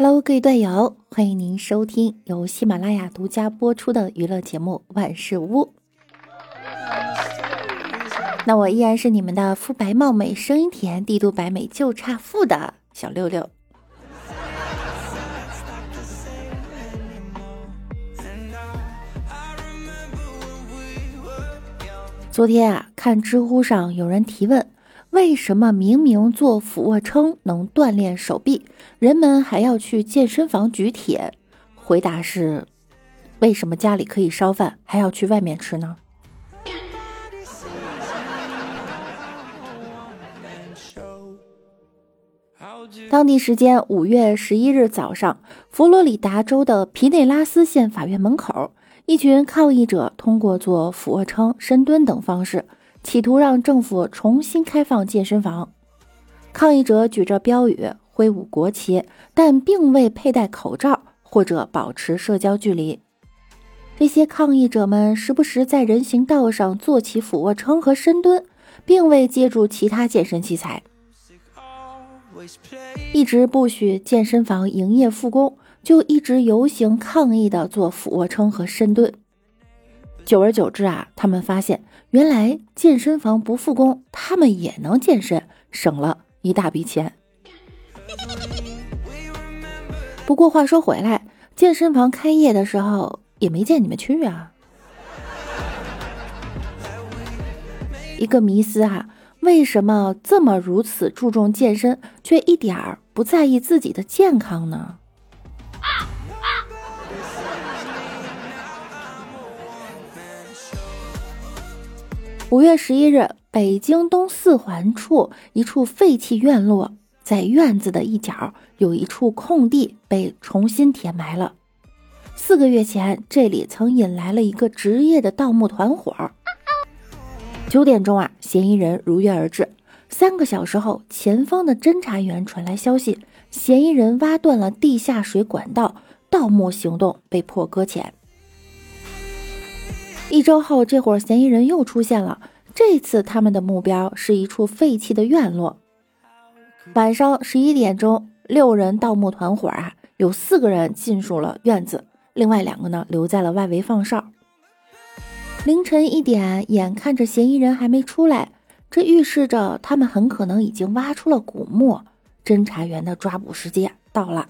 Hello，各位段友，欢迎您收听由喜马拉雅独家播出的娱乐节目《万事屋》。那我依然是你们的肤白貌美、声音甜、帝都白美就差富的小六六。昨天啊，看知乎上有人提问。为什么明明做俯卧撑能锻炼手臂，人们还要去健身房举铁？回答是：为什么家里可以烧饭，还要去外面吃呢？当地时间五月十一日早上，佛罗里达州的皮内拉斯县法院门口，一群抗议者通过做俯卧撑、深蹲等方式。企图让政府重新开放健身房，抗议者举着标语，挥舞国旗，但并未佩戴口罩或者保持社交距离。这些抗议者们时不时在人行道上做起俯卧撑和深蹲，并未借助其他健身器材。一直不许健身房营业复工，就一直游行抗议的做俯卧撑和深蹲。久而久之啊，他们发现原来健身房不复工，他们也能健身，省了一大笔钱。不过话说回来，健身房开业的时候也没见你们去啊。一个迷思哈，为什么这么如此注重健身，却一点儿不在意自己的健康呢？五月十一日，北京东四环处一处废弃院落，在院子的一角有一处空地被重新填埋了。四个月前，这里曾引来了一个职业的盗墓团伙。九点钟啊，嫌疑人如约而至。三个小时后，前方的侦查员传来消息，嫌疑人挖断了地下水管道，盗墓行动被迫搁浅。一周后，这伙嫌疑人又出现了。这次他们的目标是一处废弃的院落。晚上十一点钟，六人盗墓团伙啊，有四个人进入了院子，另外两个呢留在了外围放哨。凌晨一点，眼看着嫌疑人还没出来，这预示着他们很可能已经挖出了古墓。侦查员的抓捕时间到了。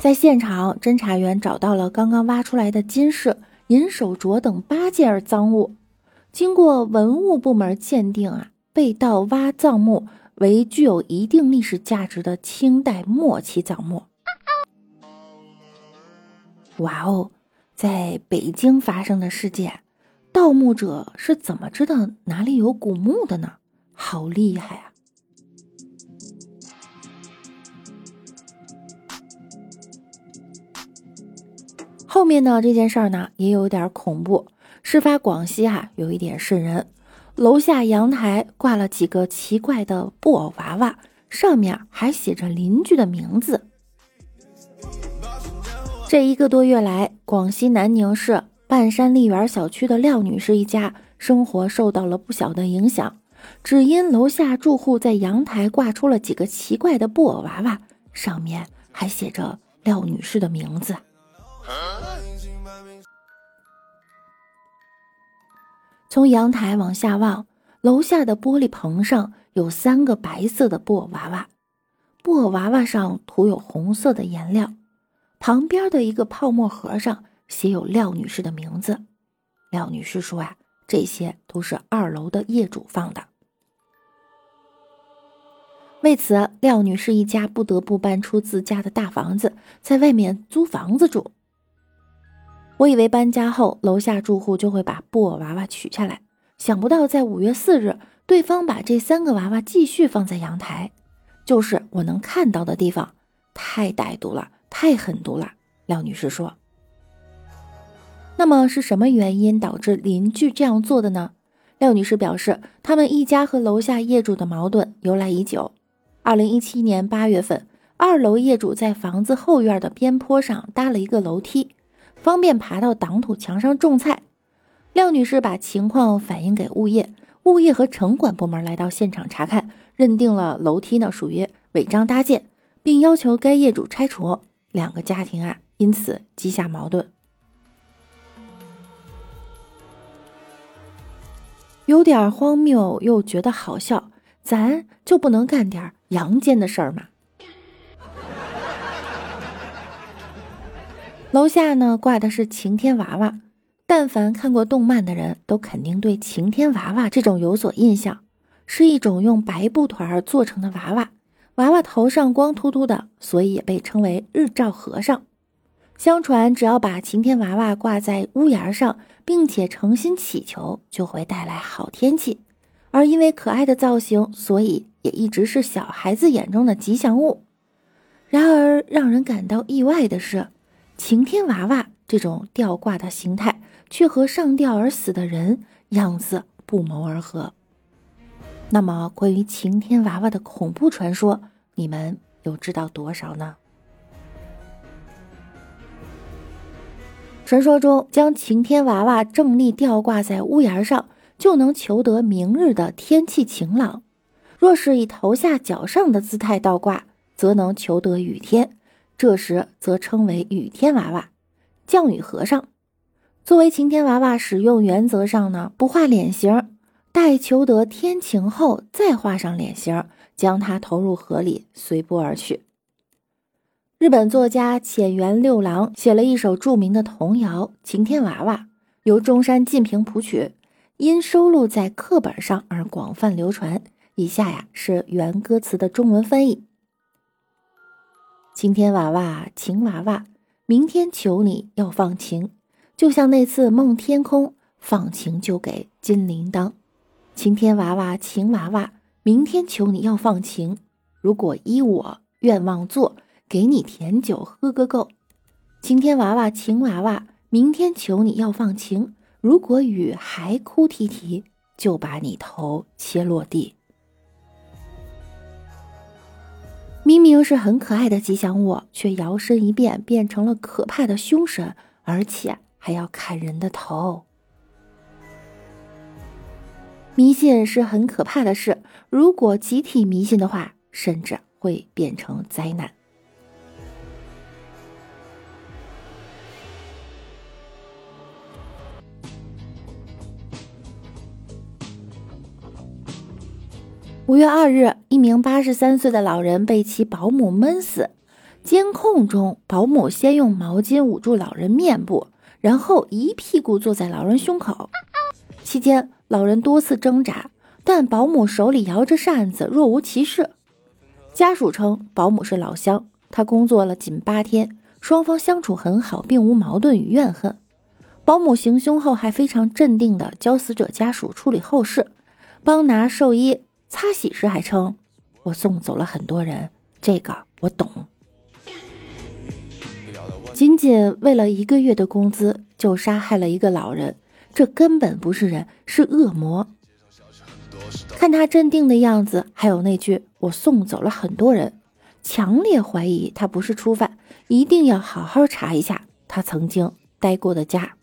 在现场，侦查员找到了刚刚挖出来的金饰、银手镯等八件赃物。经过文物部门鉴定啊，被盗挖葬墓为具有一定历史价值的清代末期葬墓。哇哦，在北京发生的事件，盗墓者是怎么知道哪里有古墓的呢？好厉害啊！后面呢？这件事儿呢，也有点恐怖。事发广西哈，有一点瘆人。楼下阳台挂了几个奇怪的布偶娃娃，上面还写着邻居的名字。这一个多月来，广西南宁市半山丽园小区的廖女士一家生活受到了不小的影响，只因楼下住户在阳台挂出了几个奇怪的布偶娃娃，上面还写着廖女士的名字。从阳台往下望，楼下的玻璃棚上有三个白色的布偶娃娃，布偶娃娃上涂有红色的颜料。旁边的一个泡沫盒上写有廖女士的名字。廖女士说：“啊，这些都是二楼的业主放的。”为此，廖女士一家不得不搬出自家的大房子，在外面租房子住。我以为搬家后楼下住户就会把布偶娃娃取下来，想不到在五月四日，对方把这三个娃娃继续放在阳台，就是我能看到的地方，太歹毒了，太狠毒了。廖女士说：“那么是什么原因导致邻居这样做的呢？”廖女士表示，他们一家和楼下业主的矛盾由来已久。二零一七年八月份，二楼业主在房子后院的边坡上搭了一个楼梯。方便爬到挡土墙上种菜，廖女士把情况反映给物业，物业和城管部门来到现场查看，认定了楼梯呢属于违章搭建，并要求该业主拆除。两个家庭啊，因此积下矛盾。有点荒谬，又觉得好笑，咱就不能干点阳间的事儿吗？楼下呢挂的是晴天娃娃，但凡看过动漫的人都肯定对晴天娃娃这种有所印象，是一种用白布团做成的娃娃，娃娃头上光秃秃的，所以也被称为日照和尚。相传，只要把晴天娃娃挂在屋檐上，并且诚心祈求，就会带来好天气。而因为可爱的造型，所以也一直是小孩子眼中的吉祥物。然而，让人感到意外的是，晴天娃娃这种吊挂的形态，却和上吊而死的人样子不谋而合。那么，关于晴天娃娃的恐怖传说，你们又知道多少呢？传说中，将晴天娃娃正立吊挂在屋檐上，就能求得明日的天气晴朗；若是以头下脚上的姿态倒挂，则能求得雨天。这时则称为雨天娃娃、降雨和尚。作为晴天娃娃使用原则上呢，不画脸型，待求得天晴后再画上脸型，将它投入河里，随波而去。日本作家浅原六郎写了一首著名的童谣《晴天娃娃》，由中山进平谱曲，因收录在课本上而广泛流传。以下呀是原歌词的中文翻译：晴天娃娃，晴娃娃，明天求你要放晴，就像那次梦天空，放晴就给金铃铛。晴天娃娃，晴娃娃，明天求你要放晴，如果依我愿望做。给你甜酒喝个够，晴天娃娃晴娃娃，明天求你要放晴。如果雨还哭啼啼，就把你头切落地。明明是很可爱的吉祥物，却摇身一变变成了可怕的凶神，而且还要砍人的头。迷信是很可怕的事，如果集体迷信的话，甚至会变成灾难。五月二日，一名八十三岁的老人被其保姆闷死。监控中，保姆先用毛巾捂住老人面部，然后一屁股坐在老人胸口。期间，老人多次挣扎，但保姆手里摇着扇子，若无其事。家属称，保姆是老乡，他工作了仅八天，双方相处很好，并无矛盾与怨恨。保姆行凶后，还非常镇定地教死者家属处理后事，帮拿寿衣。擦洗时还称：“我送走了很多人，这个我懂。仅仅为了一个月的工资就杀害了一个老人，这根本不是人，是恶魔。看他镇定的样子，还有那句‘我送走了很多人’，强烈怀疑他不是初犯，一定要好好查一下他曾经待过的家。”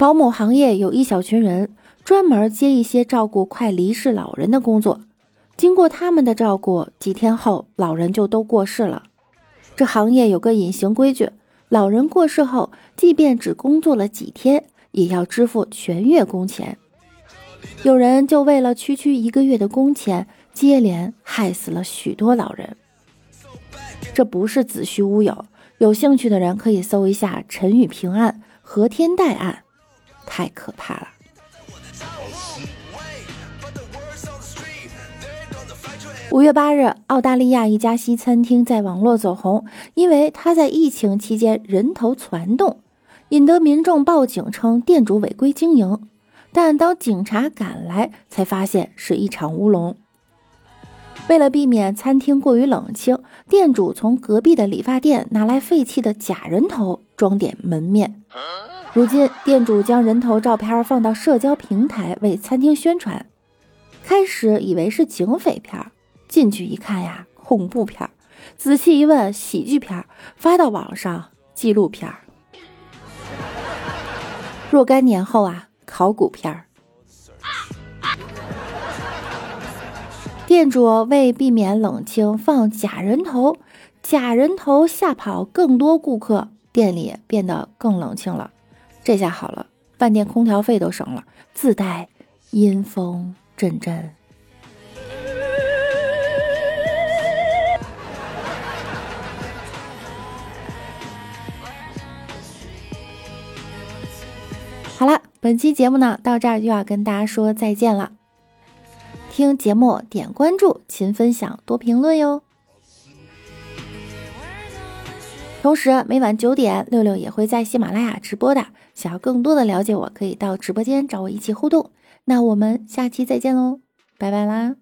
保姆行业有一小群人，专门接一些照顾快离世老人的工作。经过他们的照顾，几天后老人就都过世了。这行业有个隐形规矩：老人过世后，即便只工作了几天，也要支付全月工钱。有人就为了区区一个月的工钱，接连害死了许多老人。这不是子虚乌有，有兴趣的人可以搜一下陈宇平案、何天代案。太可怕了！五月八日，澳大利亚一家西餐厅在网络走红，因为他在疫情期间人头攒动，引得民众报警称店主违规经营。但当警察赶来，才发现是一场乌龙。为了避免餐厅过于冷清，店主从隔壁的理发店拿来废弃的假人头装点门面。如今，店主将人头照片放到社交平台为餐厅宣传。开始以为是警匪片，进去一看呀，恐怖片；仔细一问，喜剧片。发到网上，纪录片。若干年后啊，考古片。店主为避免冷清，放假人头，假人头吓跑更多顾客，店里变得更冷清了。这下好了，饭店空调费都省了，自带阴风阵阵。好了，本期节目呢到这儿就要跟大家说再见了。听节目点关注，勤分享，多评论哟。同时每晚九点，六六也会在喜马拉雅直播的。想要更多的了解我，可以到直播间找我一起互动。那我们下期再见喽，拜拜啦！